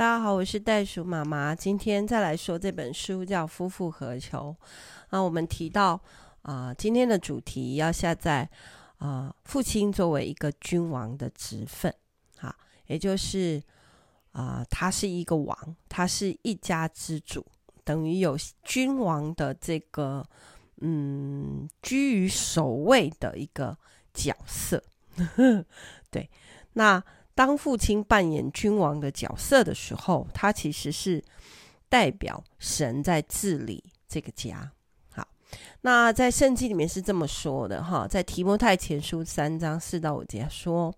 大家好，我是袋鼠妈妈。今天再来说这本书叫《夫复何求》。那，我们提到啊、今天的主题要下在啊、父亲作为一个君王的职分，哈，也就是啊、他是一个王，他是一家之主，等于有君王的这个嗯居于首位的一个角色。对，那。当父亲扮演君王的角色的时候，他其实是代表神在治理这个家。好，那在圣经里面是这么说的哈，在提摩太前书三章四到五节说，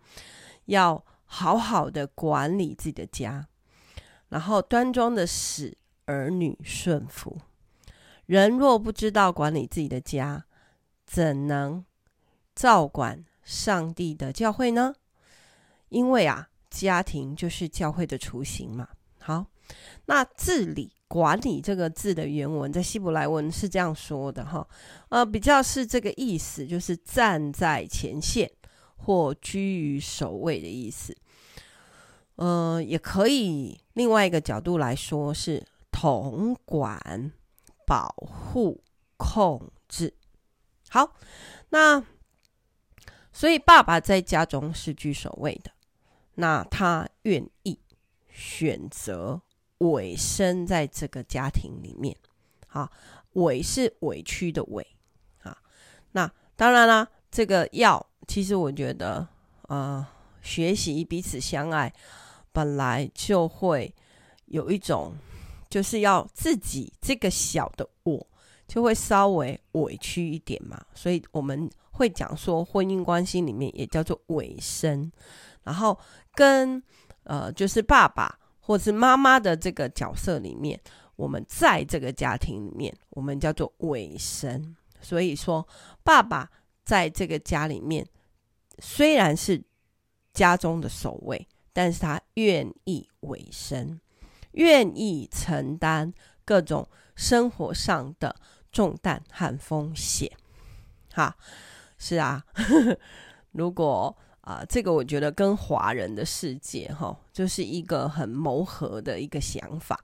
要好好的管理自己的家，然后端庄的使儿女顺服。人若不知道管理自己的家，怎能照管上帝的教会呢？因为啊，家庭就是教会的雏形嘛。好，那治理、管理这个字的原文在希伯来文是这样说的哈，呃，比较是这个意思，就是站在前线或居于首位的意思。呃，也可以另外一个角度来说是统管、保护、控制。好，那所以爸爸在家中是居首位的。那他愿意选择委身在这个家庭里面，好，委是委屈的委，啊，那当然啦，这个要其实我觉得，呃，学习彼此相爱，本来就会有一种，就是要自己这个小的我就会稍微委屈一点嘛，所以我们会讲说，婚姻关系里面也叫做委身。然后跟呃，就是爸爸或是妈妈的这个角色里面，我们在这个家庭里面，我们叫做委身。所以说，爸爸在这个家里面虽然是家中的首位，但是他愿意委身，愿意承担各种生活上的重担和风险。哈，是啊，如果。啊、这个我觉得跟华人的世界哈，就是一个很谋合的一个想法，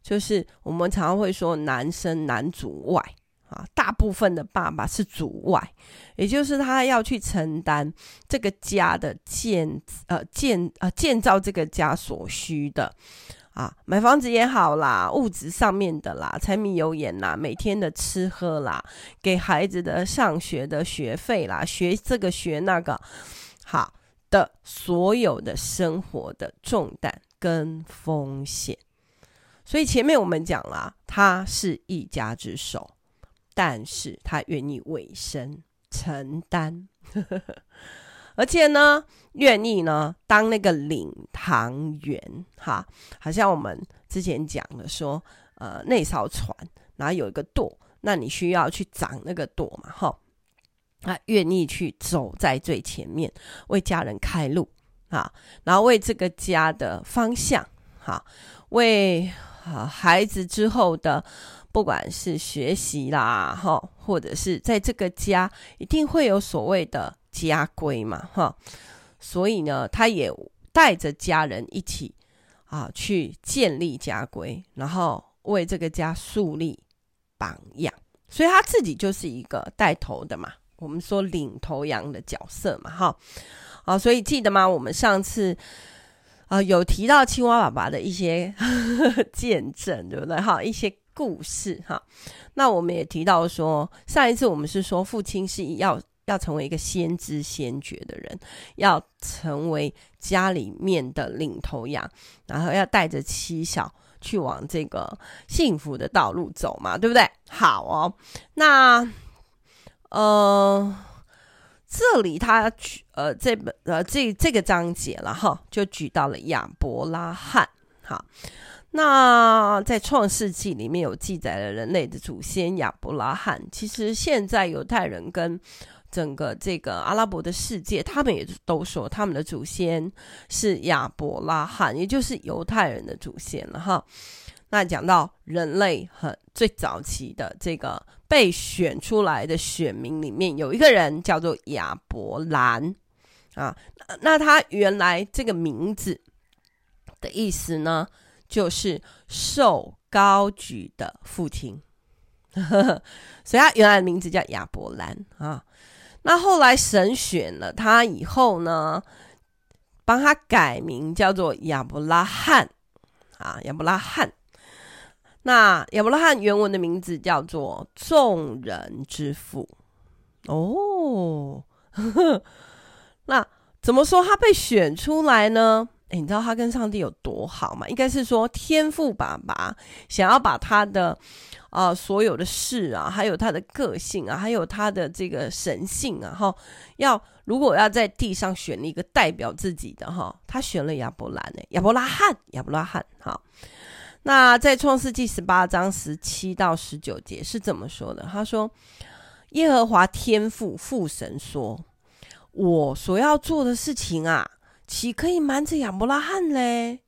就是我们常常会说男生男主外啊，大部分的爸爸是主外，也就是他要去承担这个家的建呃建呃建造这个家所需的啊，买房子也好啦，物质上面的啦，柴米油盐啦，每天的吃喝啦，给孩子的上学的学费啦，学这个学那个。好的，所有的生活的重担跟风险，所以前面我们讲了，他是一家之首，但是他愿意委身承担，而且呢，愿意呢当那个领航员，哈，好像我们之前讲的说，呃，那艘船然后有一个舵，那你需要去掌那个舵嘛，哈。他愿意去走在最前面，为家人开路啊，然后为这个家的方向，哈，为啊孩子之后的不管是学习啦，哈，或者是在这个家一定会有所谓的家规嘛，哈，所以呢，他也带着家人一起啊去建立家规，然后为这个家树立榜样，所以他自己就是一个带头的嘛。我们说领头羊的角色嘛，哈，啊，所以记得吗？我们上次啊、有提到青蛙爸爸的一些呵 呵见证，对不对？哈，一些故事，哈。那我们也提到说，上一次我们是说父亲是要要成为一个先知先觉的人，要成为家里面的领头羊，然后要带着妻小去往这个幸福的道路走嘛，对不对？好哦，那。呃，这里他举呃这本呃这这个章节了哈，就举到了亚伯拉罕哈。那在创世纪里面有记载了人类的祖先亚伯拉罕。其实现在犹太人跟整个这个阿拉伯的世界，他们也都说他们的祖先是亚伯拉罕，也就是犹太人的祖先了哈。那讲到人类很最早期的这个被选出来的选民里面，有一个人叫做亚伯兰啊，那他原来这个名字的意思呢，就是受高举的父亲，所以他原来的名字叫亚伯兰啊。那后来神选了他以后呢，帮他改名叫做亚伯拉罕啊，亚伯拉罕。那亚伯拉罕原文的名字叫做众人之父哦。那怎么说他被选出来呢？诶，你知道他跟上帝有多好吗？应该是说天父爸爸想要把他的啊、呃、所有的事啊，还有他的个性啊，还有他的这个神性啊，哈，要如果要在地上选一个代表自己的哈，他选了亚伯兰呢，亚伯拉罕，亚伯拉罕，哈。那在创世纪十八章十七到十九节是怎么说的？他说：“耶和华天父父神说，我所要做的事情啊。”岂可以瞒着亚伯拉罕嘞？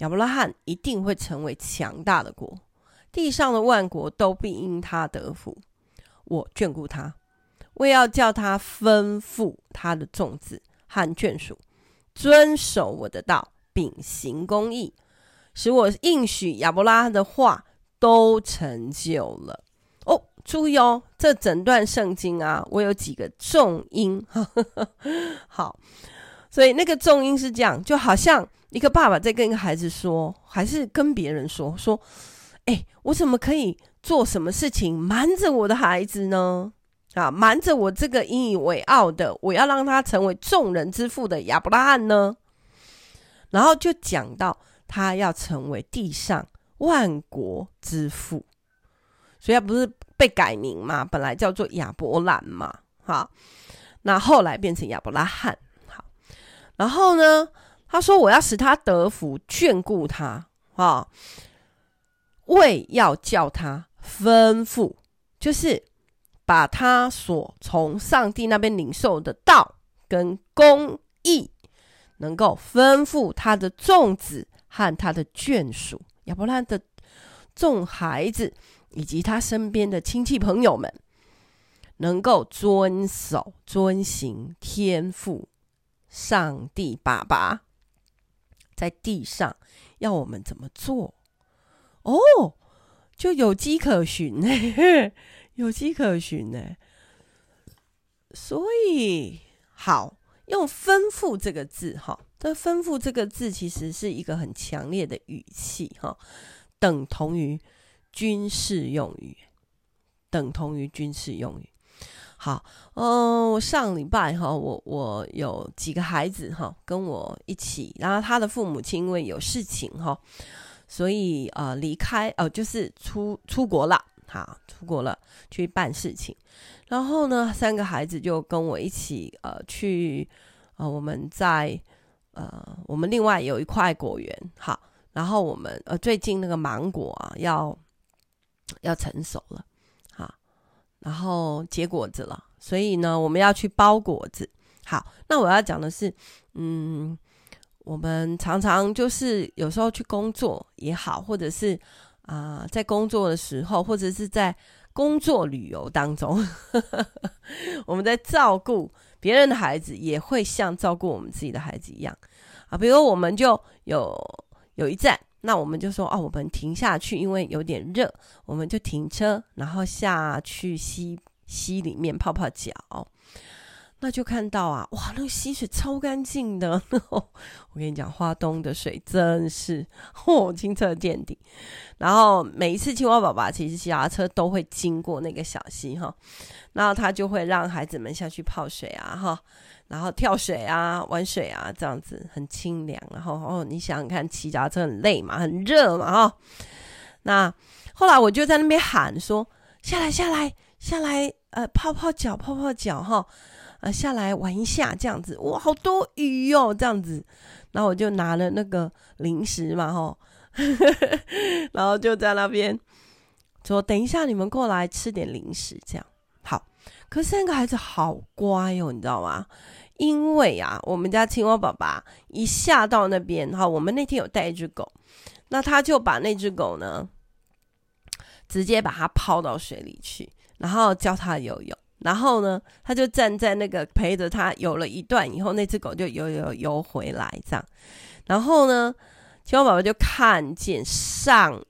亚伯拉罕一定会成为强大的国，地上的万国都必因他得福。我眷顾他，我要叫他吩咐他的众子和眷属，遵守我的道，秉行公义，使我应许亚伯拉罕的话都成就了。哦，注意哦，这整段圣经啊，我有几个重音，好。所以那个重音是这样，就好像一个爸爸在跟一个孩子说，还是跟别人说，说，哎，我怎么可以做什么事情瞒着我的孩子呢？啊，瞒着我这个引以为傲的，我要让他成为众人之父的亚伯拉罕呢？然后就讲到他要成为地上万国之父，所以他不是被改名嘛？本来叫做亚伯兰嘛，好，那后来变成亚伯拉罕。然后呢，他说：“我要使他得福，眷顾他啊，为要叫他吩咐，就是把他所从上帝那边领受的道跟公义，能够吩咐他的众子和他的眷属，亚伯拉罕的众孩子以及他身边的亲戚朋友们，能够遵守、遵行天父。”上帝爸爸在地上要我们怎么做？哦，就有迹可循呢，有迹可循呢。所以好，用吩咐这个字哈，那吩咐这个字其实是一个很强烈的语气哈，等同于军事用语，等同于军事用语。好，嗯，我上礼拜哈，我我有几个孩子哈，跟我一起，然后他的父母亲因为有事情哈，所以呃离开，哦、呃，就是出出国了，好，出国了去办事情，然后呢，三个孩子就跟我一起呃去，呃，我们在呃我们另外有一块果园，好，然后我们呃最近那个芒果啊要要成熟了。好然后结果子了，所以呢，我们要去包果子。好，那我要讲的是，嗯，我们常常就是有时候去工作也好，或者是啊、在工作的时候，或者是在工作旅游当中，我们在照顾别人的孩子，也会像照顾我们自己的孩子一样啊。比如我们就有有一站。那我们就说哦，我们停下去，因为有点热，我们就停车，然后下去溪溪里面泡泡脚。那就看到啊，哇，那个溪水超干净的。我跟你讲，花东的水真是哦，清澈见底。然后每一次青蛙爸爸其实骑脚车都会经过那个小溪哈，然后他就会让孩子们下去泡水啊哈。然后跳水啊，玩水啊，这样子很清凉。然后哦，你想想看，骑脚踏车很累嘛，很热嘛，哈、那后来我就在那边喊说：“下来，下来，下来，呃，泡泡脚，泡泡脚，哈、呃，下来玩一下，这样子。哇，好多鱼哦，这样子。然后我就拿了那个零食嘛，哈、然后就在那边说：等一下，你们过来吃点零食，这样。好。可是三个孩子好乖哦，你知道吗？因为啊，我们家青蛙爸爸一下到那边，哈，我们那天有带一只狗，那他就把那只狗呢，直接把它抛到水里去，然后教它游泳，然后呢，他就站在那个陪着他游了一段以后，那只狗就游游游回来这样，然后呢，青蛙宝宝就看见上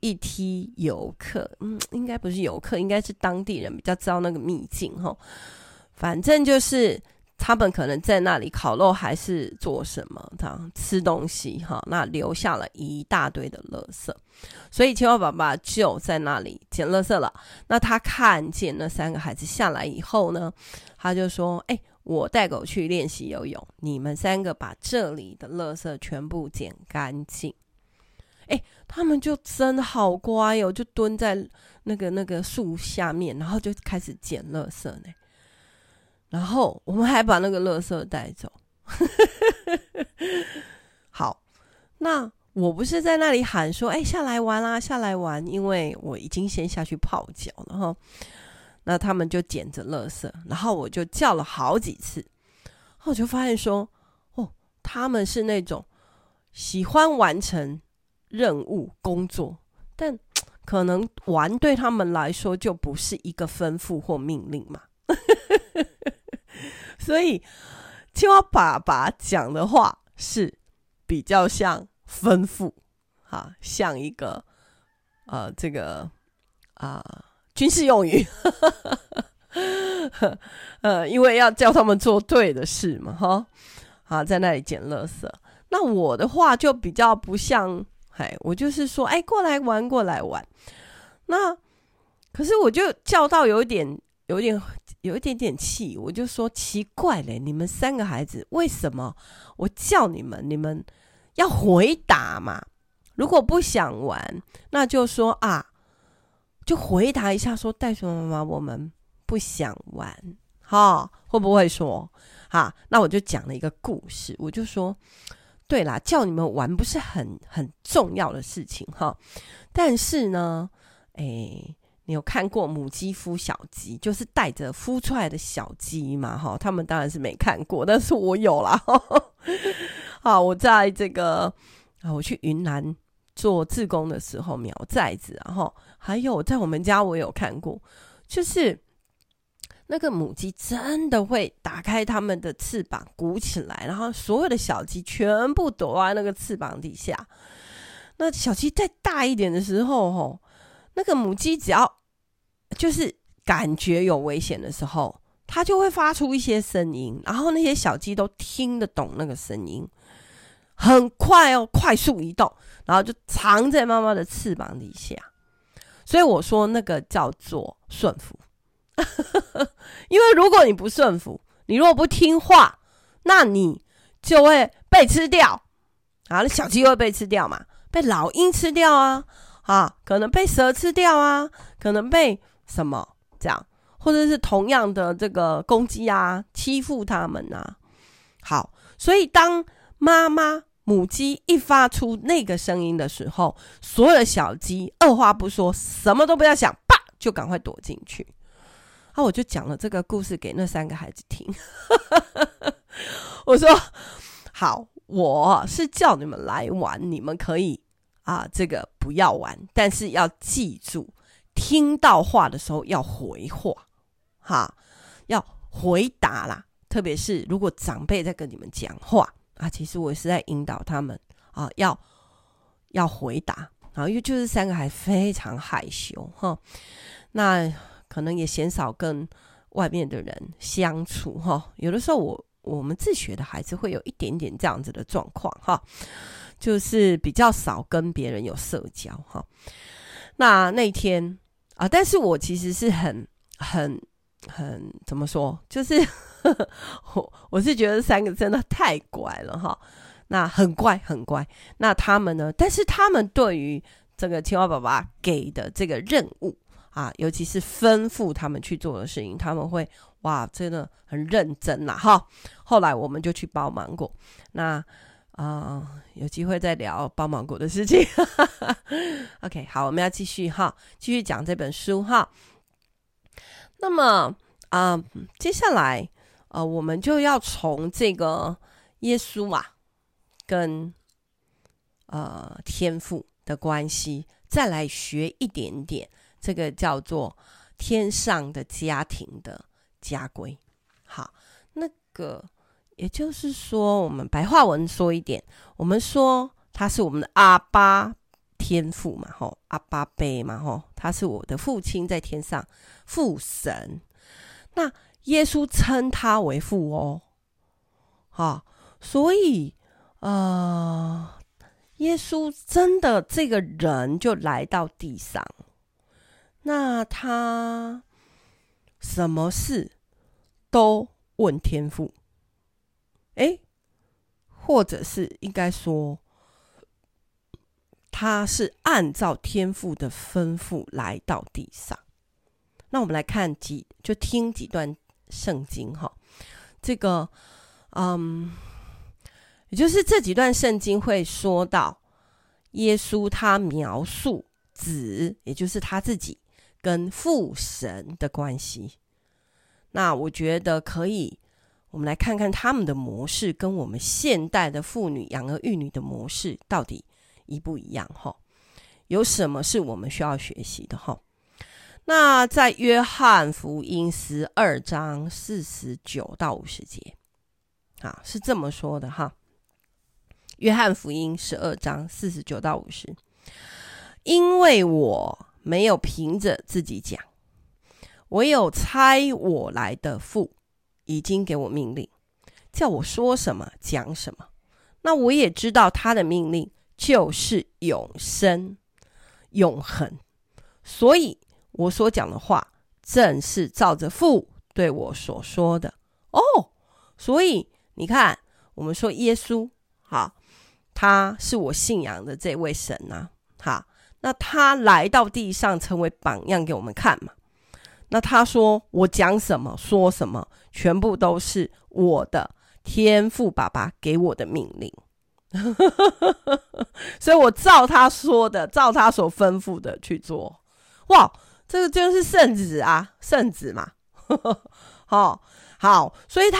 一批游客，嗯，应该不是游客，应该是当地人比较知道那个秘境哈。反正就是他们可能在那里烤肉还是做什么，这样吃东西哈。那留下了一大堆的垃圾，所以青蛙爸爸就在那里捡垃圾了。那他看见那三个孩子下来以后呢，他就说：“哎。”我带狗去练习游泳，你们三个把这里的垃圾全部捡干净。哎，他们就真的好乖哟，就蹲在那个那个树下面，然后就开始捡垃圾呢。然后我们还把那个垃圾带走。好，那我不是在那里喊说：“哎，下来玩啦，下来玩！”因为我已经先下去泡脚了哈。那他们就捡着垃圾，然后我就叫了好几次，我就发现说，哦，他们是那种喜欢完成任务工作，但可能玩对他们来说就不是一个吩咐或命令嘛。所以青蛙爸爸讲的话是比较像吩咐，哈，像一个呃，这个啊。军事用语，呃，因为要叫他们做对的事嘛，哈，啊，在那里捡垃圾。那我的话就比较不像，哎，我就是说，哎，过来玩，过来玩。那可是我就叫到有一点，有点，有一点点气，我就说奇怪嘞，你们三个孩子为什么我叫你们，你们要回答嘛？如果不想玩，那就说啊。就回答一下说，袋鼠妈妈，我们不想玩，哈，会不会说，哈？那我就讲了一个故事，我就说，对啦，叫你们玩不是很很重要的事情，哈。但是呢，哎，你有看过母鸡孵小鸡，就是带着孵出来的小鸡嘛，哈？他们当然是没看过，但是我有啦。好，我在这个啊，我去云南。做志工的时候苗寨子，然后还有在我们家我有看过，就是那个母鸡真的会打开它们的翅膀鼓起来，然后所有的小鸡全部躲在那个翅膀底下。那小鸡再大一点的时候，吼，那个母鸡只要就是感觉有危险的时候，它就会发出一些声音，然后那些小鸡都听得懂那个声音。很快哦，快速移动，然后就藏在妈妈的翅膀底下。所以我说那个叫做顺服，因为如果你不顺服，你如果不听话，那你就会被吃掉啊！那小鸡会被吃掉嘛？被老鹰吃掉啊？啊，可能被蛇吃掉啊？可能被什么这样？或者是同样的这个公鸡啊，欺负他们啊？好，所以当妈妈。母鸡一发出那个声音的时候，所有的小鸡二话不说，什么都不要想，啪就赶快躲进去。啊，我就讲了这个故事给那三个孩子听。我说：“好，我是叫你们来玩，你们可以啊，这个不要玩，但是要记住，听到话的时候要回话，哈，要回答啦。特别是如果长辈在跟你们讲话。”啊，其实我是在引导他们啊，要要回答啊，因为就是三个还非常害羞哈，那可能也鲜少跟外面的人相处哈。有的时候我我们自学的孩子会有一点点这样子的状况哈，就是比较少跟别人有社交哈。那那天啊，但是我其实是很很很怎么说，就是。我我是觉得三个真的太乖了哈，那很乖很乖。那他们呢？但是他们对于这个青蛙爸爸给的这个任务啊，尤其是吩咐他们去做的事情，他们会哇，真的很认真呐哈。后来我们就去包芒果，那、呃，有机会再聊包芒果的事情。OK，好，我们要继续哈，继续讲这本书哈。那么啊、接下来。呃，我们就要从这个耶稣啊，跟呃天父的关系，再来学一点点这个叫做天上的家庭的家规。好，那个也就是说，我们白话文说一点，我们说他是我们的阿爸天父嘛，吼，阿爸贝嘛，吼，他是我的父亲，在天上父神。那耶稣称他为父哦，好，所以呃，耶稣真的这个人就来到地上，那他什么事都问天父，诶，或者是应该说，他是按照天父的吩咐来到地上。那我们来看几，就听几段。圣经哈，这个嗯，也就是这几段圣经会说到耶稣他描述子，也就是他自己跟父神的关系。那我觉得可以，我们来看看他们的模式跟我们现代的妇女养儿育女的模式到底一不一样哈？有什么是我们需要学习的哈？那在约翰福音十二章四十九到五十节，啊，是这么说的哈。约翰福音十二章四十九到五十，因为我没有凭着自己讲，唯有差我来的父已经给我命令，叫我说什么讲什么。那我也知道他的命令就是永生、永恒，所以。我所讲的话，正是照着父对我所说的哦。所以你看，我们说耶稣，好，他是我信仰的这位神呐，好，那他来到地上成为榜样给我们看嘛。那他说我讲什么说什么，全部都是我的天父爸爸给我的命令，所以我照他说的，照他所吩咐的去做，哇！这个就是圣旨啊，圣旨嘛，好好，所以他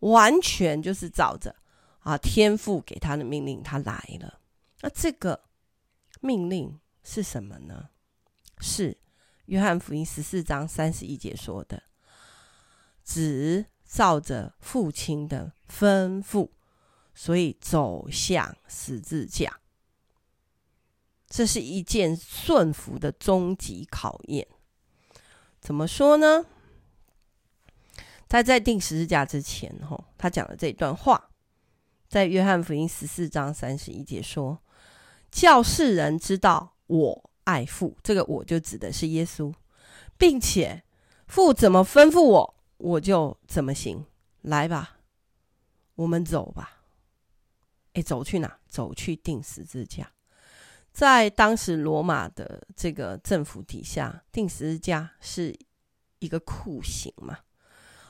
完全就是照着啊天父给他的命令，他来了。那这个命令是什么呢？是约翰福音十四章三十一节说的：“只照着父亲的吩咐，所以走向十字架。”这是一件顺服的终极考验。怎么说呢？他在钉十字架之前，吼，他讲了这段话，在约翰福音十四章三十一节说：“叫世人知道我爱父。”这个“我”就指的是耶稣，并且父怎么吩咐我，我就怎么行。来吧，我们走吧。哎，走去哪？走去钉十字架。在当时罗马的这个政府底下，钉十字架是一个酷刑嘛？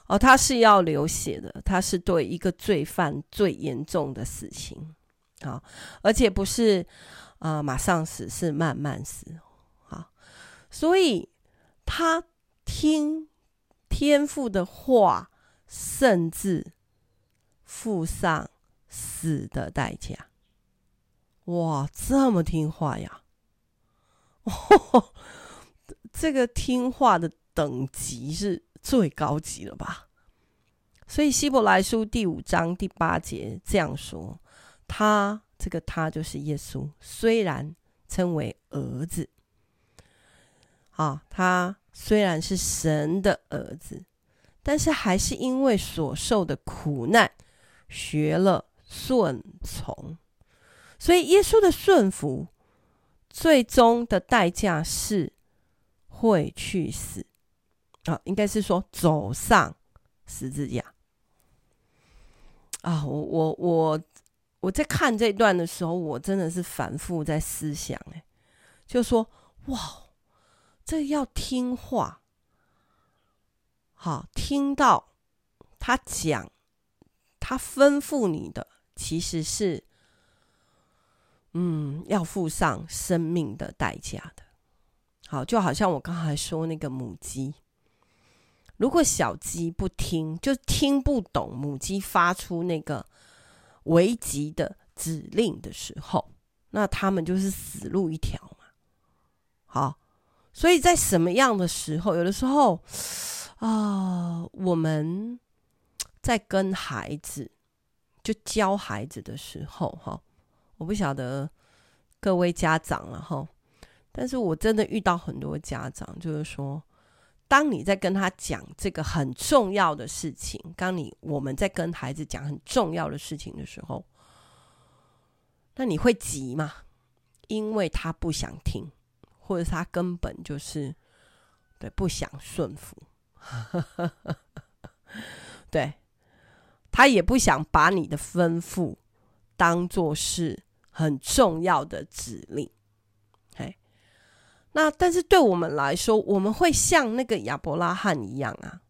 哦，他是要流血的，他是对一个罪犯最严重的死刑，好，而且不是啊、呃、马上死，是慢慢死，好，所以他听天父的话，甚至付上死的代价。哇，这么听话呀！哦，这个听话的等级是最高级了吧？所以希伯来书第五章第八节这样说：他这个他就是耶稣，虽然称为儿子，啊，他虽然是神的儿子，但是还是因为所受的苦难，学了顺从。所以，耶稣的顺服，最终的代价是会去死啊，应该是说走上十字架啊。我我我我在看这段的时候，我真的是反复在思想，哎，就说哇，这要听话，好，听到他讲，他吩咐你的，其实是。嗯，要付上生命的代价的。好，就好像我刚才说那个母鸡，如果小鸡不听，就听不懂母鸡发出那个危急的指令的时候，那他们就是死路一条嘛。好，所以在什么样的时候，有的时候啊、我们在跟孩子就教孩子的时候，哈。我不晓得各位家长了哈，但是我真的遇到很多家长，就是说，当你在跟他讲这个很重要的事情，当你我们在跟孩子讲很重要的事情的时候，那你会急吗？因为他不想听，或者他根本就是对不想顺服，对，他也不想把你的吩咐当做是很重要的指令。那但是对我们来说，我们会像那个亚伯拉罕一样啊，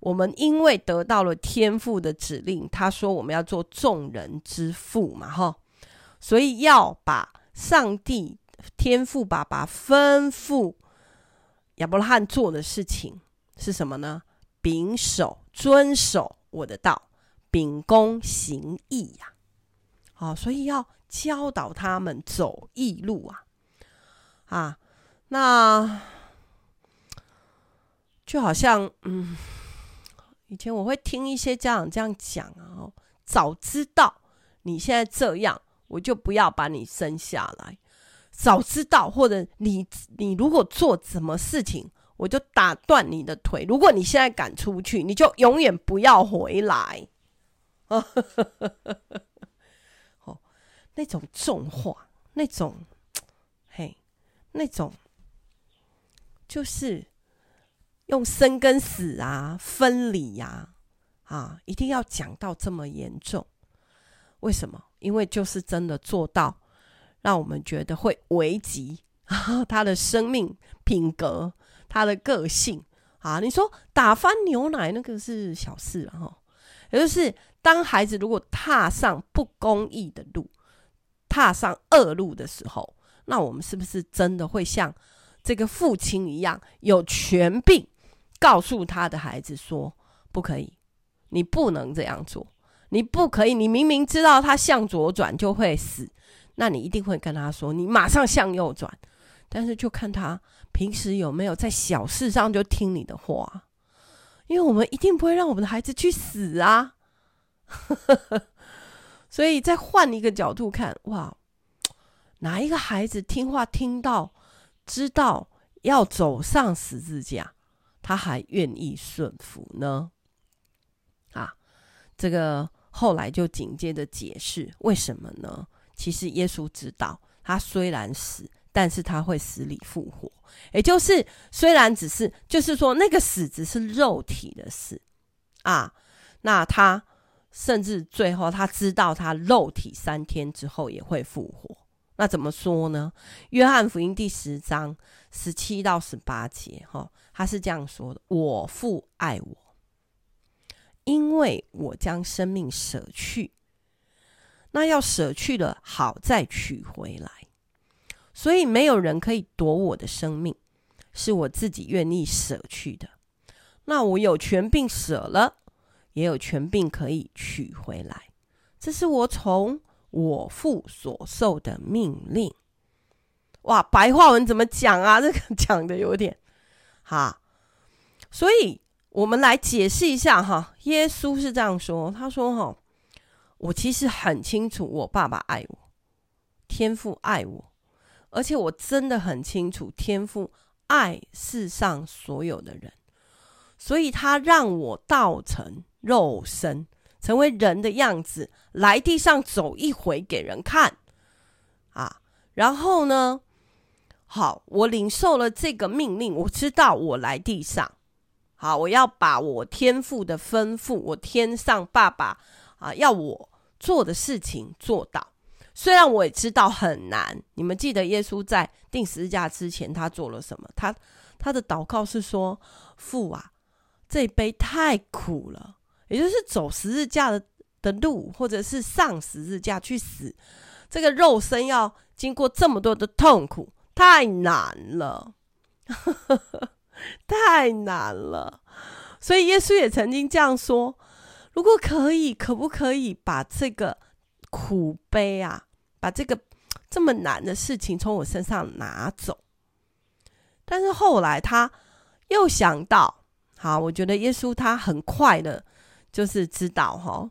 我们因为得到了天父的指令，他说我们要做众人之父嘛，哈，所以要把。上帝天父爸爸吩咐亚伯拉罕做的事情是什么呢？秉守、遵守我的道，秉公行义呀！好，所以要教导他们走义路啊！啊，那就好像嗯，以前我会听一些家长这样讲啊，哦早知道你现在这样。我就不要把你生下来，早知道，或者你你如果做什么事情，我就打断你的腿。如果你现在敢出去，你就永远不要回来。哦，那种重话，那种嘿，那种就是用生跟死啊，分离呀，啊，一定要讲到这么严重，为什么？因为就是真的做到，让我们觉得会危及 他的生命品格、他的个性啊！你说打翻牛奶那个是小事哈，也就是当孩子如果踏上不公义的路、踏上恶路的时候，那我们是不是真的会像这个父亲一样，有权柄告诉他的孩子说：“不可以，你不能这样做。”你不可以，你明明知道他向左转就会死，那你一定会跟他说，你马上向右转。但是就看他平时有没有在小事上就听你的话，因为我们一定不会让我们的孩子去死啊。所以再换一个角度看，哇，哪一个孩子听话听到知道要走上十字架，他还愿意顺服呢？啊，这个。后来就紧接着解释为什么呢？其实耶稣知道，他虽然死，但是他会死里复活。也就是虽然只是，就是说那个死只是肉体的死啊。那他甚至最后他知道，他肉体三天之后也会复活。那怎么说呢？约翰福音第十章十七到十八节，哈，他是这样说的：“我父爱我。”因为我将生命舍去，那要舍去了，好再取回来。所以没有人可以夺我的生命，是我自己愿意舍去的。那我有权并舍了，也有权并可以取回来。这是我从我父所受的命令。哇，白话文怎么讲啊？这个讲的有点哈，所以。我们来解释一下哈，耶稣是这样说，他说哈，我其实很清楚，我爸爸爱我，天父爱我，而且我真的很清楚，天父爱世上所有的人，所以他让我道成肉身，成为人的样子，来地上走一回给人看啊，然后呢，好，我领受了这个命令，我知道我来地上。好，我要把我天父的吩咐，我天上爸爸啊，要我做的事情做到。虽然我也知道很难。你们记得耶稣在钉十字架之前，他做了什么？他他的祷告是说：“父啊，这杯太苦了。”也就是走十字架的的路，或者是上十字架去死，这个肉身要经过这么多的痛苦，太难了。太难了，所以耶稣也曾经这样说：如果可以，可不可以把这个苦悲啊，把这个这么难的事情从我身上拿走？但是后来他又想到，好，我觉得耶稣他很快的，就是知道哈，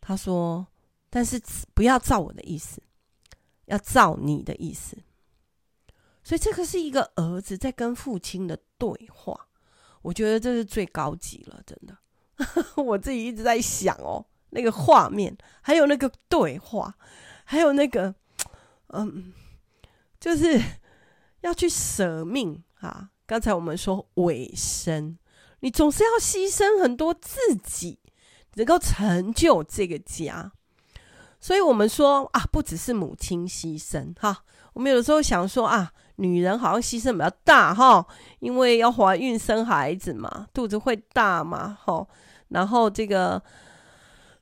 他说：但是不要照我的意思，要照你的意思。所以这个是一个儿子在跟父亲的对话，我觉得这是最高级了，真的。我自己一直在想哦，那个画面，还有那个对话，还有那个，嗯，就是要去舍命啊。刚才我们说尾声，你总是要牺牲很多自己，能够成就这个家。所以我们说啊，不只是母亲牺牲哈，我们有的时候想说啊。女人好像牺牲比较大哈，因为要怀孕生孩子嘛，肚子会大嘛，哈，然后这个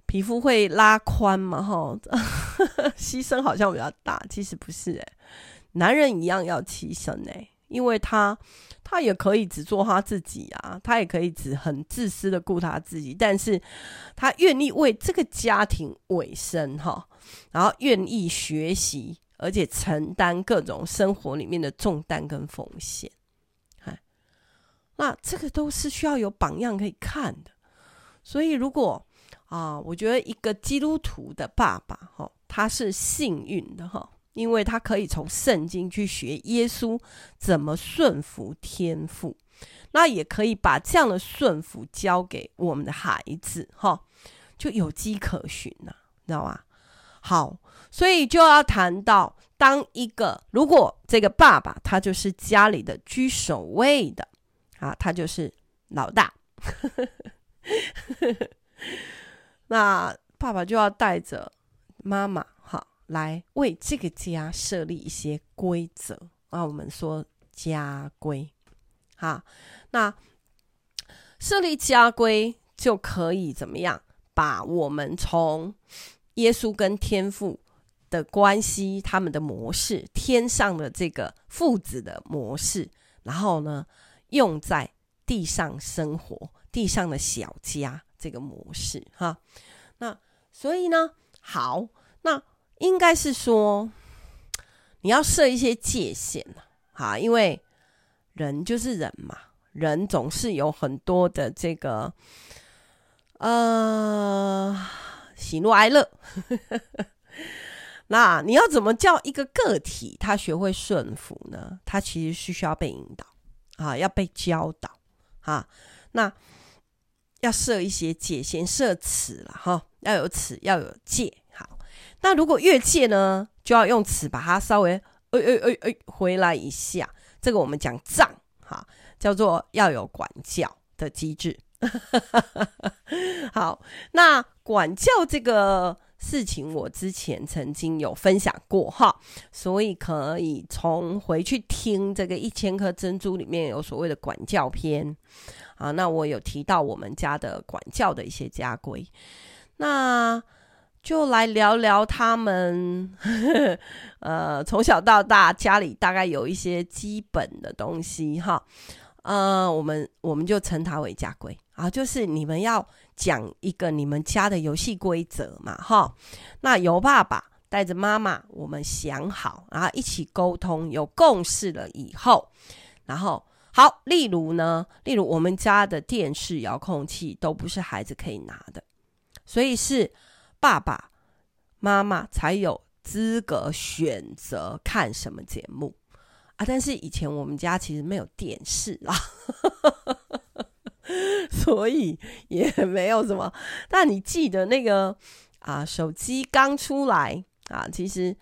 皮肤会拉宽嘛，哈，牺牲好像比较大，其实不是诶，男人一样要牺牲诶，因为他他也可以只做他自己啊，他也可以只很自私的顾他自己，但是他愿意为这个家庭委身哈，然后愿意学习。而且承担各种生活里面的重担跟风险，哎，那这个都是需要有榜样可以看的。所以，如果啊，我觉得一个基督徒的爸爸哈，他是幸运的哈，因为他可以从圣经去学耶稣怎么顺服天父，那也可以把这样的顺服交给我们的孩子哈，就有迹可循了，知道吗？好。所以就要谈到，当一个如果这个爸爸他就是家里的居首位的啊，他就是老大，那爸爸就要带着妈妈来为这个家设立一些规则啊。我们说家规，哈，那设立家规就可以怎么样？把我们从耶稣跟天父。的关系，他们的模式，天上的这个父子的模式，然后呢，用在地上生活，地上的小家这个模式，哈。那所以呢，好，那应该是说，你要设一些界限，哈，因为人就是人嘛，人总是有很多的这个，呃，喜怒哀乐。那你要怎么叫一个个体他学会顺服呢？他其实是需要被引导啊，要被教导啊。那要设一些界限，设尺了哈，要有尺，要有界。那如果越界呢，就要用尺把它稍微哎哎哎哎回来一下。这个我们讲杖哈，叫做要有管教的机制。好，那管教这个。事情我之前曾经有分享过哈，所以可以从回去听这个一千颗珍珠里面有所谓的管教篇啊，那我有提到我们家的管教的一些家规，那就来聊聊他们呵呵 呃从小到大家里大概有一些基本的东西哈，呃，我们我们就称它为家规啊，就是你们要。讲一个你们家的游戏规则嘛，哈，那由爸爸带着妈妈，我们想好，然后一起沟通，有共识了以后，然后好，例如呢，例如我们家的电视遥控器都不是孩子可以拿的，所以是爸爸妈妈才有资格选择看什么节目啊。但是以前我们家其实没有电视啦。所以也没有什么，但你记得那个啊，手机刚出来啊，其实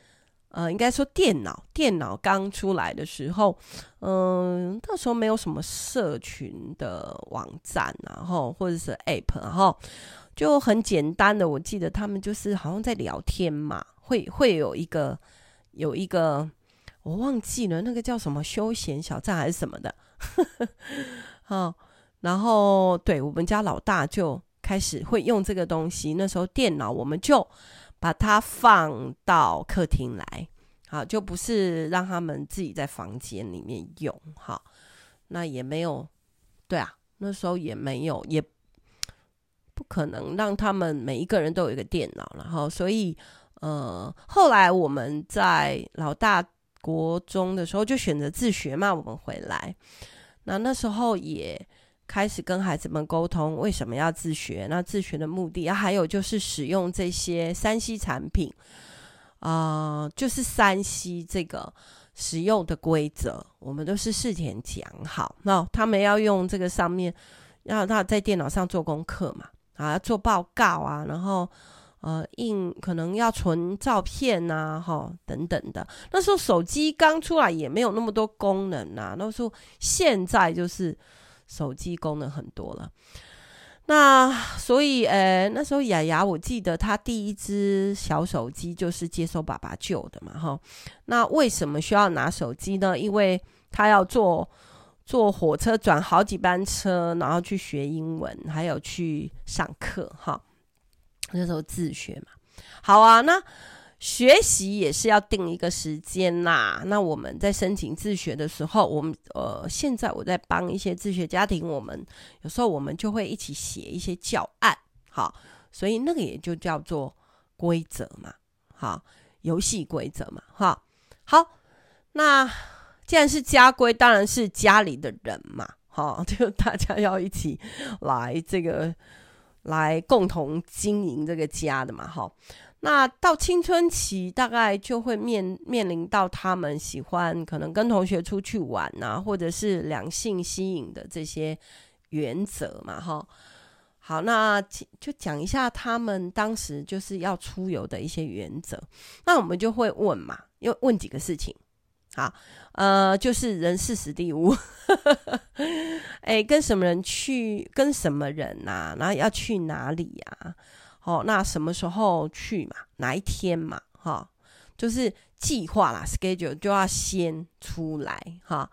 呃，应该说电脑，电脑刚出来的时候，嗯、呃，那时候没有什么社群的网站，然后或者是 App，然后就很简单的，我记得他们就是好像在聊天嘛，会会有一个有一个我忘记了那个叫什么休闲小站还是什么的，好。然后，对，我们家老大就开始会用这个东西。那时候电脑我们就把它放到客厅来，好，就不是让他们自己在房间里面用。好，那也没有，对啊，那时候也没有，也可能让他们每一个人都有一个电脑。然后，所以，呃，后来我们在老大国中的时候就选择自学嘛。我们回来，那那时候也。开始跟孩子们沟通为什么要自学，那自学的目的啊，还有就是使用这些 3C 产品，啊、就是 3C 这个使用的规则，我们都是事前讲好。那他们要用这个上面，要他在电脑上做功课嘛，啊，做报告啊，然后呃印可能要存照片呐，哈等等的。那时候手机刚出来也没有那么多功能呐，那时候现在就是手机功能很多了。那所以，呃，那时候雅雅，我记得她第一只小手机就是接收爸爸救的嘛，哈。那为什么需要拿手机呢？因为她要做坐火车转好几班车，然后去学英文，还有去上课，哈。那时候自学嘛，好啊，那。学习也是要定一个时间呐。那我们在申请自学的时候，我们呃，现在我在帮一些自学家庭，我们有时候我们就会一起写一些教案，好，所以那个也就叫做规则嘛，好，游戏规则嘛，哈，好。那既然是家规，当然是家里的人嘛，好，就大家要一起来这个来共同经营这个家的嘛，好。那到青春期，大概就会面面临到他们喜欢可能跟同学出去玩啊，或者是两性吸引的这些原则嘛，哈。好，那就讲一下他们当时就是要出游的一些原则。那我们就会问嘛，又问几个事情。好，呃，就是人事史地物，哎，跟什么人去，跟什么人啊，然后要去哪里呀、啊？哦，那什么时候去嘛？哪一天嘛？哈、哦，就是计划啦，schedule 就要先出来哈、哦。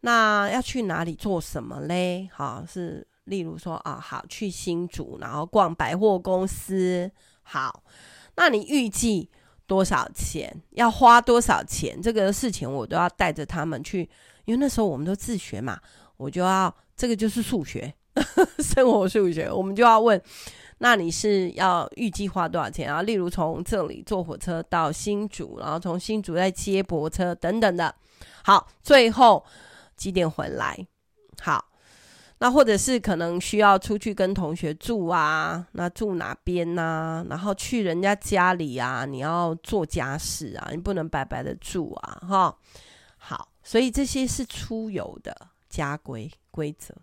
那要去哪里做什么嘞？哈、哦，是例如说啊，好去新竹，然后逛百货公司。好，那你预计多少钱？要花多少钱？这个事情我都要带着他们去，因为那时候我们都自学嘛，我就要这个就是数学，生活数学，我们就要问。那你是要预计花多少钱啊？例如从这里坐火车到新竹，然后从新竹再接驳车等等的。好，最后几点回来？好，那或者是可能需要出去跟同学住啊？那住哪边呢、啊？然后去人家家里啊？你要做家事啊？你不能白白的住啊？哈，好，所以这些是出游的家规规则。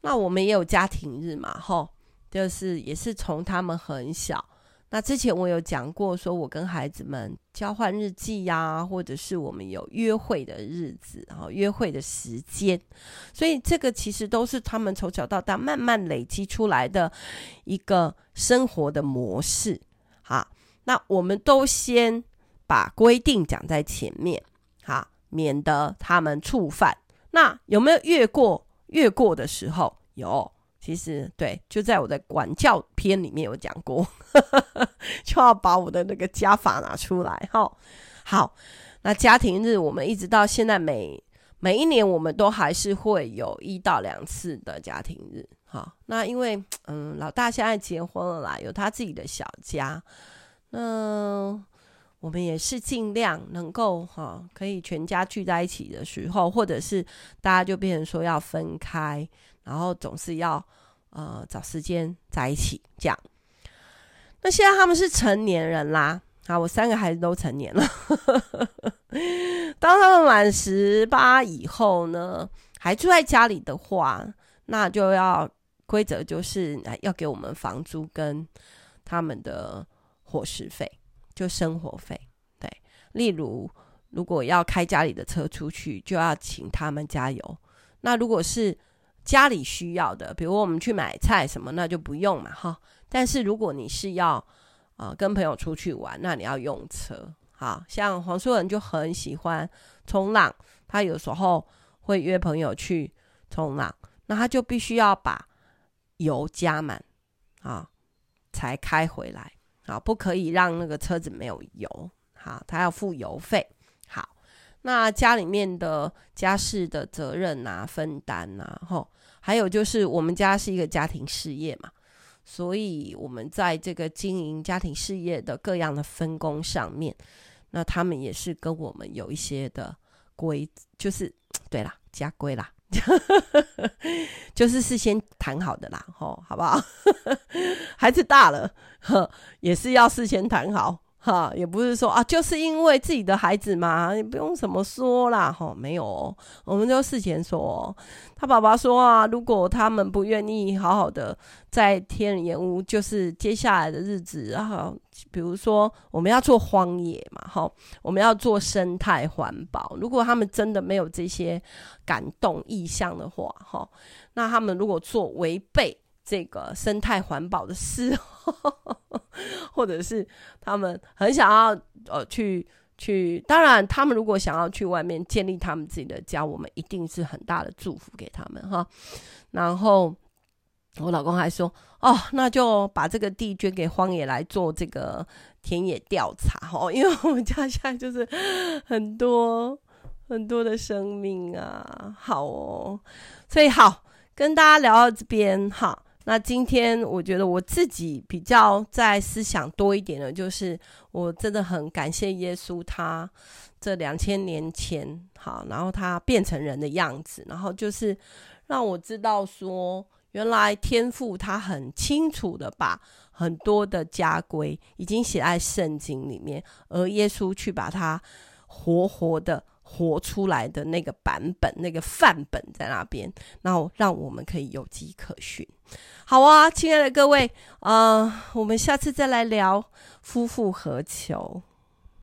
那我们也有家庭日嘛？哈。就是也是从他们很小，那之前我有讲过，说我跟孩子们交换日记呀、或者是我们有约会的日子，然后约会的时间，所以这个其实都是他们从小到大慢慢累积出来的一个生活的模式。好，那我们都先把规定讲在前面，好，免得他们触犯。那有没有越过越过的时候？有。其实对，就在我的管教篇里面有讲过，就要把我的那个家法拿出来哈。好，那家庭日我们一直到现在每每一年我们都还是会有一到两次的家庭日。好，那因为嗯老大现在结婚了啦，有他自己的小家，那我们也是尽量能够哈可以全家聚在一起的时候，或者是大家就变成说要分开，然后总是要。呃，找时间在一起这样。那现在他们是成年人啦，啊，我三个孩子都成年了。当他们满十八以后呢，还住在家里的话，那就要规则就是要给我们房租跟他们的伙食费，就生活费。对，例如如果要开家里的车出去，就要请他们加油。那如果是家里需要的，比如我们去买菜什么，那就不用嘛，哈。但是如果你是要啊、跟朋友出去玩，那你要用车。好，像黄书人就很喜欢冲浪，他有时候会约朋友去冲浪，那他就必须要把油加满啊，才开回来啊，不可以让那个车子没有油。好，他要付油费。好，那家里面的家事的责任啊，分担啊，吼。还有就是，我们家是一个家庭事业嘛，所以我们在这个经营家庭事业的各样的分工上面，那他们也是跟我们有一些的规，就是对啦，家规啦，就是事先谈好的啦，吼，好不好？孩子大了，呵，也是要事先谈好，哈，也不是说啊，就是因为自己的孩子嘛，你不用怎么说啦，哈，没有、哦，我们就事前说、哦，他爸爸说啊，如果他们不愿意好好的在天人岩屋，就是接下来的日子，然后比如说我们要做荒野嘛，哈，我们要做生态环保，如果他们真的没有这些感动意向的话，哈，那他们如果做违背。这个生态环保的事，或者是他们很想要呃去去，当然他们如果想要去外面建立他们自己的家，我们一定是很大的祝福给他们哈。然后我老公还说哦，那就把这个地捐给荒野来做这个田野调查哦，因为我们家现在就是很多很多的生命啊，好哦，所以好跟大家聊到这边哈。那今天我觉得我自己比较在思想多一点的，就是我真的很感谢耶稣，他这两千年前好，然后他变成人的样子，然后就是让我知道说，原来天父他很清楚的把很多的家规已经写在圣经里面，而耶稣去把它活活的。活出来的那个版本，那个范本在那边，然后让我们可以有迹可循。好啊，亲爱的各位，呃，我们下次再来聊夫复何求。